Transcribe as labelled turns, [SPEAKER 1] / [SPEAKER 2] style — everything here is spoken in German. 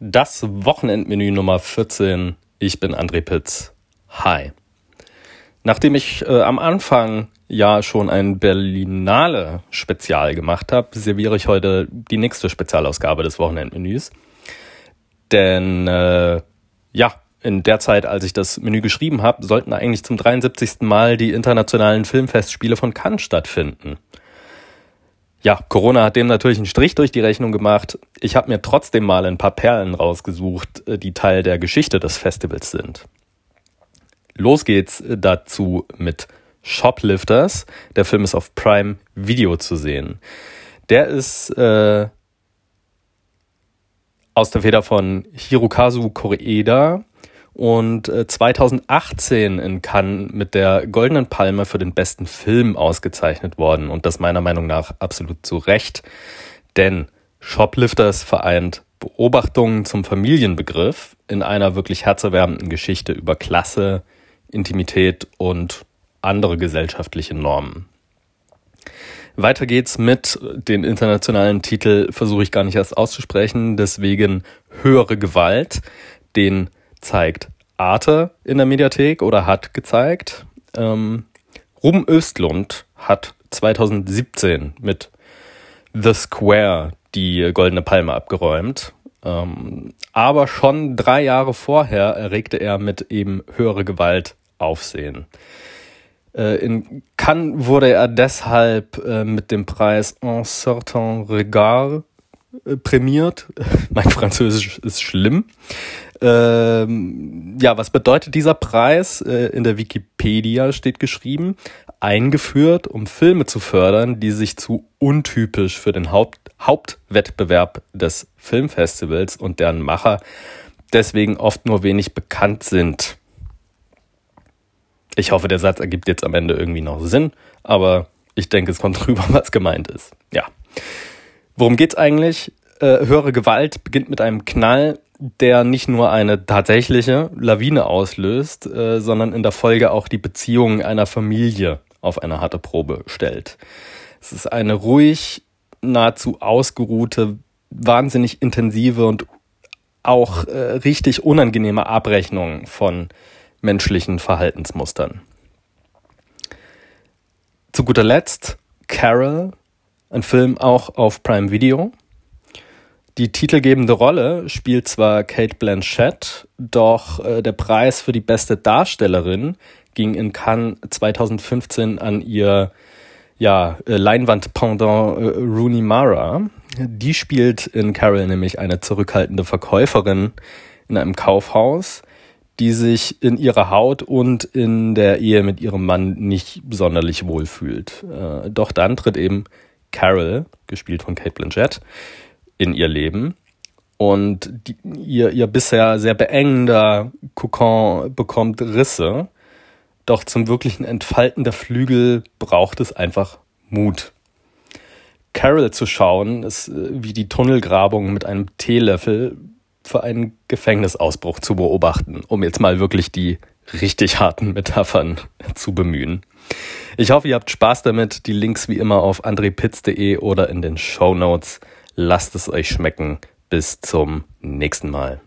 [SPEAKER 1] Das Wochenendmenü Nummer 14. Ich bin André Pitz. Hi. Nachdem ich äh, am Anfang ja schon ein Berlinale Spezial gemacht habe, serviere ich heute die nächste Spezialausgabe des Wochenendmenüs. Denn äh, ja, in der Zeit, als ich das Menü geschrieben habe, sollten eigentlich zum 73. Mal die internationalen Filmfestspiele von Cannes stattfinden. Ja, Corona hat dem natürlich einen Strich durch die Rechnung gemacht. Ich habe mir trotzdem mal ein paar Perlen rausgesucht, äh, die Teil der Geschichte des Festivals sind. Los geht's äh, dazu mit Shoplifters. Der Film ist auf Prime Video zu sehen. Der ist äh, aus der Feder von Hirokazu Koreeda und 2018 äh, in Cannes mit der Goldenen Palme für den besten Film ausgezeichnet worden. Und das meiner Meinung nach absolut zu Recht, denn Shoplifters vereint Beobachtungen zum Familienbegriff in einer wirklich herzerwärmenden Geschichte über Klasse, Intimität und andere gesellschaftliche Normen. Weiter geht's mit den internationalen Titel, versuche ich gar nicht erst auszusprechen, deswegen höhere Gewalt, den zeigt Arte in der Mediathek oder hat gezeigt. Ähm, Ruben Östlund hat 2017 mit The Square die Goldene Palme abgeräumt. Ähm, aber schon drei Jahre vorher erregte er mit eben höhere Gewalt Aufsehen. Äh, in Cannes wurde er deshalb äh, mit dem Preis Un certain regard äh, prämiert. mein Französisch ist schlimm. Ähm, ja, was bedeutet dieser Preis? Äh, in der Wikipedia steht geschrieben, eingeführt, um Filme zu fördern, die sich zu untypisch für den Haupt Hauptwettbewerb des Filmfestivals und deren Macher deswegen oft nur wenig bekannt sind. Ich hoffe, der Satz ergibt jetzt am Ende irgendwie noch Sinn, aber ich denke, es kommt rüber, was gemeint ist. Ja. Worum geht's eigentlich? Äh, höhere Gewalt beginnt mit einem Knall, der nicht nur eine tatsächliche Lawine auslöst, äh, sondern in der Folge auch die Beziehungen einer Familie auf eine harte Probe stellt. Es ist eine ruhig, nahezu ausgeruhte, wahnsinnig intensive und auch äh, richtig unangenehme Abrechnung von menschlichen Verhaltensmustern. Zu guter Letzt Carol, ein Film auch auf Prime Video. Die titelgebende Rolle spielt zwar Kate Blanchett, doch äh, der Preis für die beste Darstellerin ging in Cannes 2015 an ihr ja, äh, Leinwand-Pendant äh, Rooney Mara. Die spielt in Carol nämlich eine zurückhaltende Verkäuferin in einem Kaufhaus, die sich in ihrer Haut und in der Ehe mit ihrem Mann nicht sonderlich wohlfühlt. Äh, doch dann tritt eben Carol, gespielt von Kate Blanchett, in ihr Leben. Und die, ihr, ihr bisher sehr beengender Kokon bekommt Risse. Doch zum wirklichen Entfalten der Flügel braucht es einfach Mut. Carol zu schauen, ist äh, wie die Tunnelgrabung mit einem Teelöffel für einen Gefängnisausbruch zu beobachten, um jetzt mal wirklich die richtig harten Metaphern zu bemühen. Ich hoffe, ihr habt Spaß damit. Die Links wie immer auf andrepitz.de oder in den Show Notes. Lasst es euch schmecken. Bis zum nächsten Mal.